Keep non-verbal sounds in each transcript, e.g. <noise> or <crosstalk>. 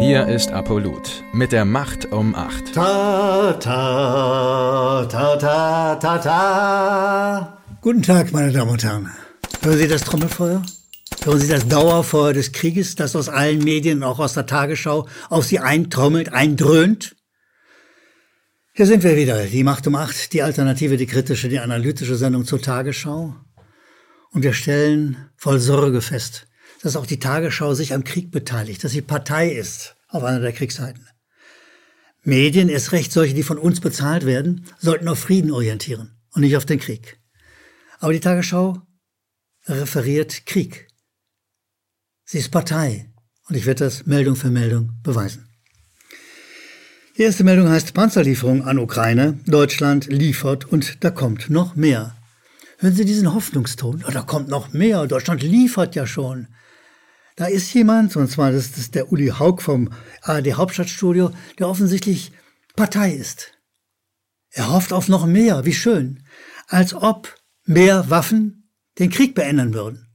Hier ist Apollut mit der Macht um 8. Ta, ta, ta, ta, ta, ta. Guten Tag, meine Damen und Herren. Hören Sie das Trommelfeuer? Hören Sie das Dauerfeuer des Krieges, das aus allen Medien, auch aus der Tagesschau, auf Sie eintrommelt, eindröhnt? Hier sind wir wieder, die Macht um acht, die alternative, die kritische, die analytische Sendung zur Tagesschau. Und wir stellen voll Sorge fest, dass auch die Tagesschau sich am Krieg beteiligt, dass sie Partei ist auf einer der Kriegsseiten. Medien, erst recht solche, die von uns bezahlt werden, sollten auf Frieden orientieren und nicht auf den Krieg. Aber die Tagesschau referiert Krieg. Sie ist Partei und ich werde das Meldung für Meldung beweisen. Die erste Meldung heißt Panzerlieferung an Ukraine. Deutschland liefert und da kommt noch mehr. Hören Sie diesen Hoffnungston? Oh, da kommt noch mehr. Deutschland liefert ja schon. Da ist jemand, und zwar das ist der Uli Haug vom ARD Hauptstadtstudio, der offensichtlich Partei ist. Er hofft auf noch mehr. Wie schön. Als ob mehr Waffen den Krieg beenden würden.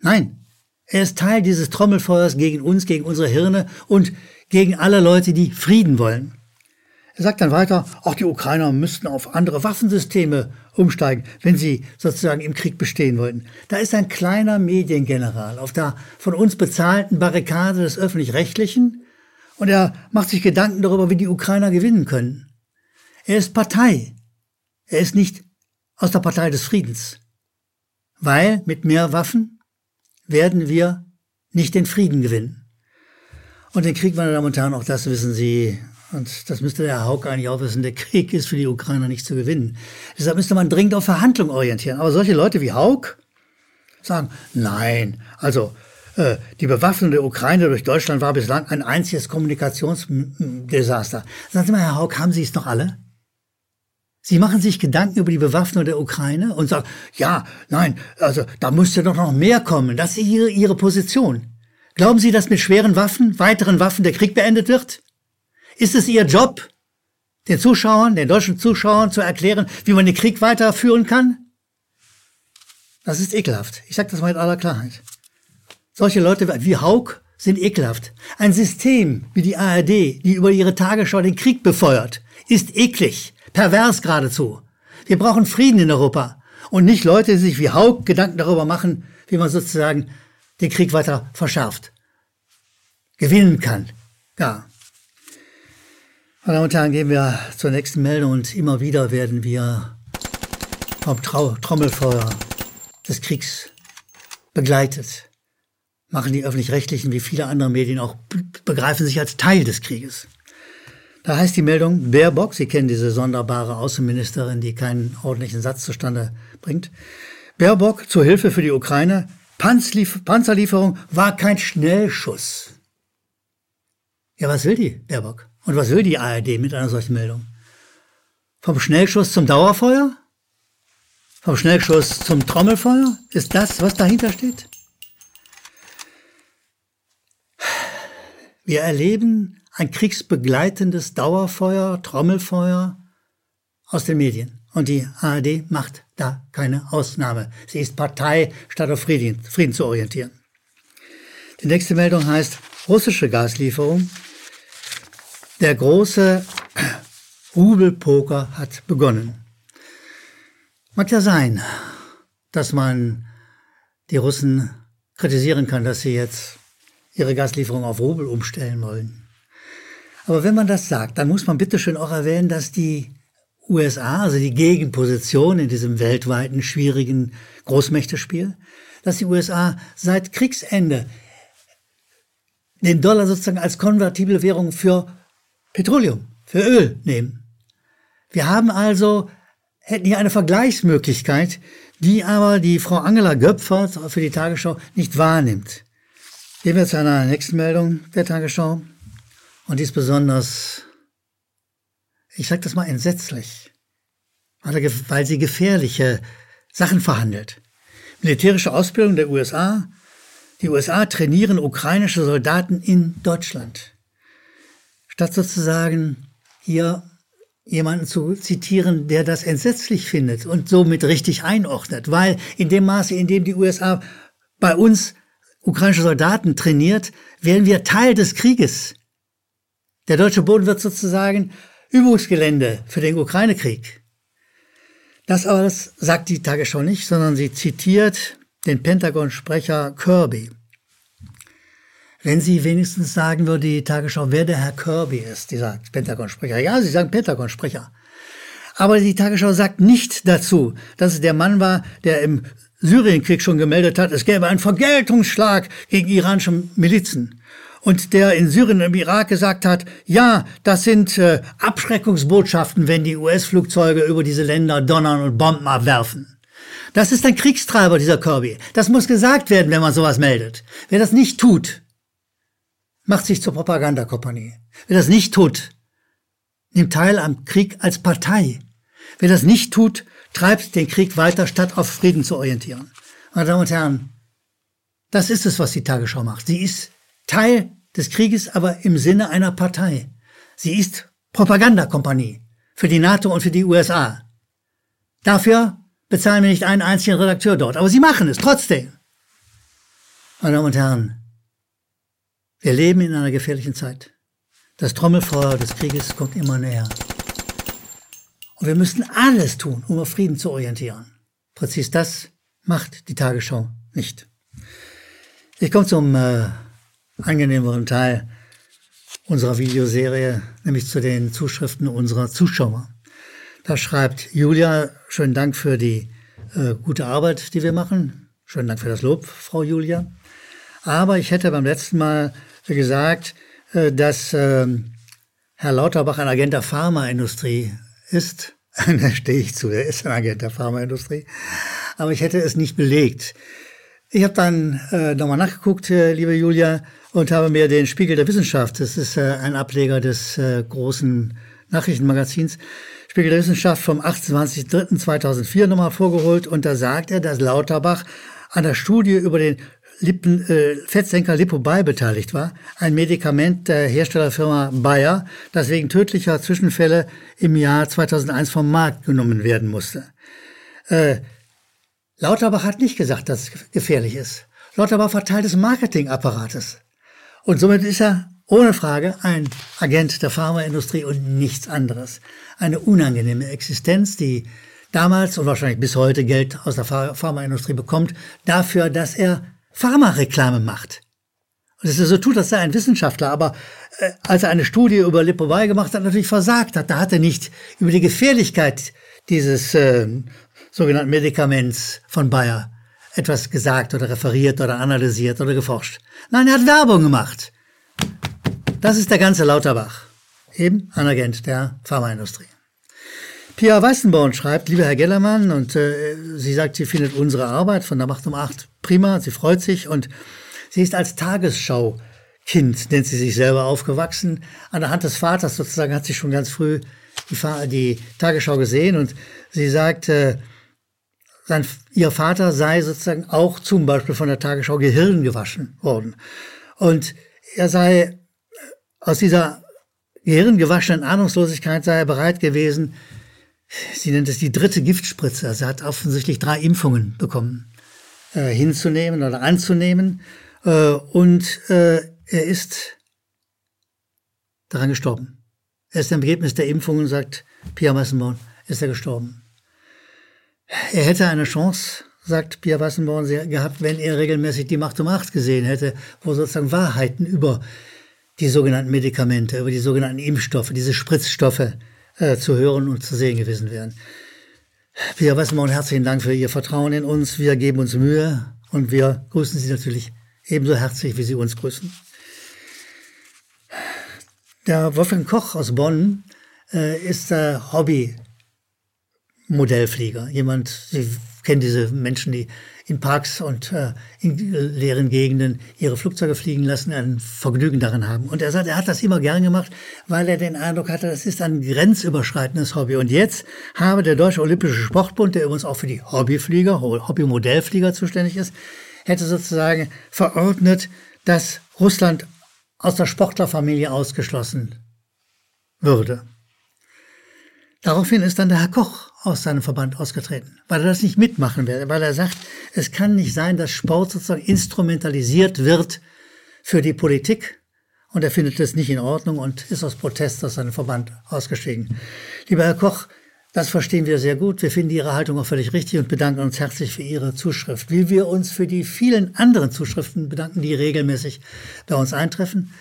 Nein, er ist Teil dieses Trommelfeuers gegen uns, gegen unsere Hirne und gegen alle Leute, die Frieden wollen. Er sagt dann weiter, auch die Ukrainer müssten auf andere Waffensysteme umsteigen, wenn sie sozusagen im Krieg bestehen wollten. Da ist ein kleiner Mediengeneral auf der von uns bezahlten Barrikade des öffentlich-rechtlichen und er macht sich Gedanken darüber, wie die Ukrainer gewinnen können. Er ist Partei. Er ist nicht aus der Partei des Friedens. Weil mit mehr Waffen werden wir nicht den Frieden gewinnen. Und den Krieg, meine Damen und Herren, auch das wissen Sie, und das müsste der Herr Haug eigentlich auch wissen, der Krieg ist für die Ukrainer nicht zu gewinnen. Deshalb müsste man dringend auf Verhandlungen orientieren. Aber solche Leute wie Haug sagen, nein, also äh, die Bewaffnung der Ukraine durch Deutschland war bislang ein einziges Kommunikationsdesaster. Sagen Sie mal, Herr Haug, haben Sie es noch alle? Sie machen sich Gedanken über die Bewaffnung der Ukraine und sagen, ja, nein, also da müsste doch noch mehr kommen. Das ist Ihre, Ihre Position. Glauben Sie, dass mit schweren Waffen, weiteren Waffen der Krieg beendet wird? Ist es Ihr Job, den Zuschauern, den deutschen Zuschauern zu erklären, wie man den Krieg weiterführen kann? Das ist ekelhaft. Ich sage das mal mit aller Klarheit. Solche Leute wie Haug sind ekelhaft. Ein System wie die ARD, die über ihre Tagesschau den Krieg befeuert, ist eklig, pervers geradezu. Wir brauchen Frieden in Europa und nicht Leute, die sich wie Haug Gedanken darüber machen, wie man sozusagen den Krieg weiter verschärft, gewinnen kann. Ja. Meine Damen und Herren, gehen wir zur nächsten Meldung und immer wieder werden wir vom Trau Trommelfeuer des Kriegs begleitet. Machen die öffentlich-rechtlichen wie viele andere Medien auch, begreifen sich als Teil des Krieges. Da heißt die Meldung, Baerbock, Sie kennen diese sonderbare Außenministerin, die keinen ordentlichen Satz zustande bringt, Baerbock zur Hilfe für die Ukraine Panzerlieferung war kein Schnellschuss. Ja, was will die, Baerbock? Und was will die ARD mit einer solchen Meldung? Vom Schnellschuss zum Dauerfeuer? Vom Schnellschuss zum Trommelfeuer? Ist das, was dahinter steht? Wir erleben ein kriegsbegleitendes Dauerfeuer, Trommelfeuer aus den Medien. Und die ARD macht da keine Ausnahme. Sie ist Partei, statt auf Frieden, Frieden zu orientieren. Die nächste Meldung heißt russische Gaslieferung. Der große Rubelpoker hat begonnen. Mag ja sein, dass man die Russen kritisieren kann, dass sie jetzt ihre Gaslieferung auf Rubel umstellen wollen. Aber wenn man das sagt, dann muss man bitteschön auch erwähnen, dass die USA, also die Gegenposition in diesem weltweiten schwierigen Großmächtespiel, dass die USA seit Kriegsende den Dollar sozusagen als konvertible Währung für Petroleum, für Öl nehmen. Wir haben also, hätten hier eine Vergleichsmöglichkeit, die aber die Frau Angela Göpfer für die Tagesschau nicht wahrnimmt. Gehen wir zu einer nächsten Meldung der Tagesschau. Und die ist besonders ich sage das mal entsetzlich, weil sie gefährliche Sachen verhandelt. Militärische Ausbildung der USA. Die USA trainieren ukrainische Soldaten in Deutschland. Statt sozusagen hier jemanden zu zitieren, der das entsetzlich findet und somit richtig einordnet, weil in dem Maße, in dem die USA bei uns ukrainische Soldaten trainiert, werden wir Teil des Krieges. Der deutsche Boden wird sozusagen Übungsgelände für den Ukraine-Krieg. Das aber sagt die Tagesschau nicht, sondern sie zitiert den Pentagon-Sprecher Kirby. Wenn sie wenigstens sagen würde, die Tagesschau, wer der Herr Kirby ist, dieser Pentagon-Sprecher. Ja, sie sagen Pentagon-Sprecher. Aber die Tagesschau sagt nicht dazu, dass es der Mann war, der im Syrienkrieg schon gemeldet hat, es gäbe einen Vergeltungsschlag gegen iranische Milizen. Und der in Syrien und im Irak gesagt hat, ja, das sind äh, Abschreckungsbotschaften, wenn die US-Flugzeuge über diese Länder donnern und Bomben abwerfen. Das ist ein Kriegstreiber, dieser Kirby. Das muss gesagt werden, wenn man sowas meldet. Wer das nicht tut, macht sich zur Propagandakompanie. Wer das nicht tut, nimmt teil am Krieg als Partei. Wer das nicht tut, treibt den Krieg weiter, statt auf Frieden zu orientieren. Meine Damen und Herren, das ist es, was die Tagesschau macht. Sie ist Teil des Krieges, aber im Sinne einer Partei. Sie ist Propagandakompanie für die NATO und für die USA. Dafür bezahlen wir nicht einen einzigen Redakteur dort, aber sie machen es trotzdem. Meine Damen und Herren, wir leben in einer gefährlichen Zeit. Das Trommelfeuer des Krieges kommt immer näher. Und wir müssen alles tun, um auf Frieden zu orientieren. Präzis das macht die Tagesschau nicht. Ich komme zum äh, angenehmeren Teil unserer Videoserie, nämlich zu den Zuschriften unserer Zuschauer. Da schreibt Julia, schönen Dank für die äh, gute Arbeit, die wir machen. Schönen Dank für das Lob, Frau Julia. Aber ich hätte beim letzten Mal gesagt, äh, dass äh, Herr Lauterbach ein Agent der Pharmaindustrie ist. <laughs> da stehe ich zu, er ist ein Agent der Pharmaindustrie. Aber ich hätte es nicht belegt. Ich habe dann äh, nochmal nachgeguckt, äh, liebe Julia, und habe mir den Spiegel der Wissenschaft, das ist ein Ableger des großen Nachrichtenmagazins, Spiegel der Wissenschaft vom 28.03.2004 nochmal vorgeholt. Und da sagt er, dass Lauterbach an der Studie über den Lippen, äh, Fettsenker Lipobay beteiligt war, ein Medikament der Herstellerfirma Bayer, das wegen tödlicher Zwischenfälle im Jahr 2001 vom Markt genommen werden musste. Äh, Lauterbach hat nicht gesagt, dass es gefährlich ist. Lauterbach war Teil des Marketingapparates. Und somit ist er ohne Frage ein Agent der Pharmaindustrie und nichts anderes. Eine unangenehme Existenz, die damals und wahrscheinlich bis heute Geld aus der Pharmaindustrie bekommt, dafür, dass er Pharmareklame macht. Und dass er so tut, als sei ein Wissenschaftler, aber äh, als er eine Studie über Lipovay gemacht hat, natürlich versagt hat. Da hat er nicht über die Gefährlichkeit dieses äh, sogenannten Medikaments von Bayer etwas gesagt oder referiert oder analysiert oder geforscht. Nein, er hat Werbung gemacht. Das ist der ganze Lauterbach, eben ein Agent der Pharmaindustrie. Pia Weißenborn schreibt, lieber Herr Gellermann, und äh, sie sagt, sie findet unsere Arbeit von der Macht um acht prima, sie freut sich und sie ist als Tagesschau-Kind, nennt sie sich selber, aufgewachsen. An der Hand des Vaters sozusagen hat sie schon ganz früh die, die Tagesschau gesehen und sie sagt, äh, sein, ihr Vater sei sozusagen auch zum Beispiel von der Tagesschau Gehirn gewaschen worden. Und er sei äh, aus dieser gehirngewaschenen Ahnungslosigkeit sei er bereit gewesen, sie nennt es die dritte Giftspritze. Also er hat offensichtlich drei Impfungen bekommen, äh, hinzunehmen oder anzunehmen. Äh, und äh, er ist daran gestorben. Er ist im Ergebnis der Impfungen, sagt Pia Massenborn, ist er gestorben. Er hätte eine Chance, sagt Pia Wassenborn, gehabt, wenn er regelmäßig die Macht um Acht gesehen hätte, wo sozusagen Wahrheiten über die sogenannten Medikamente, über die sogenannten Impfstoffe, diese Spritzstoffe äh, zu hören und zu sehen gewesen wären. Pia Wassermann, herzlichen Dank für Ihr Vertrauen in uns. Wir geben uns Mühe und wir grüßen Sie natürlich ebenso herzlich, wie Sie uns grüßen. Der Wolfgang Koch aus Bonn äh, ist der Hobby-Modellflieger. Jemand, Sie kennen diese Menschen, die in Parks und äh, in leeren Gegenden ihre Flugzeuge fliegen lassen, ein Vergnügen daran haben. Und er sagt, er hat das immer gern gemacht, weil er den Eindruck hatte, das ist ein grenzüberschreitendes Hobby. Und jetzt habe der Deutsche Olympische Sportbund, der übrigens auch für die Hobbyflieger, Hobbymodellflieger zuständig ist, hätte sozusagen verordnet, dass Russland aus der Sportlerfamilie ausgeschlossen würde. Daraufhin ist dann der Herr Koch aus seinem Verband ausgetreten, weil er das nicht mitmachen will, weil er sagt, es kann nicht sein, dass Sport sozusagen instrumentalisiert wird für die Politik und er findet es nicht in Ordnung und ist aus Protest aus seinem Verband ausgestiegen. Lieber Herr Koch, das verstehen wir sehr gut. Wir finden Ihre Haltung auch völlig richtig und bedanken uns herzlich für Ihre Zuschrift. Wie wir uns für die vielen anderen Zuschriften bedanken, die regelmäßig bei uns eintreffen.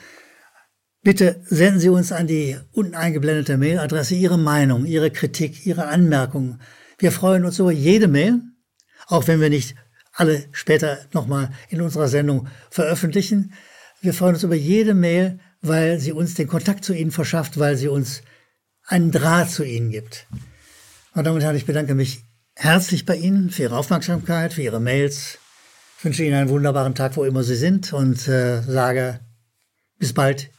Bitte senden Sie uns an die unten eingeblendete Mailadresse Ihre Meinung, Ihre Kritik, Ihre Anmerkungen. Wir freuen uns über jede Mail, auch wenn wir nicht alle später nochmal in unserer Sendung veröffentlichen. Wir freuen uns über jede Mail, weil sie uns den Kontakt zu Ihnen verschafft, weil sie uns einen Draht zu Ihnen gibt. Meine Damen und Herren, ich bedanke mich herzlich bei Ihnen für Ihre Aufmerksamkeit, für Ihre Mails. Ich wünsche Ihnen einen wunderbaren Tag, wo immer Sie sind und äh, sage bis bald,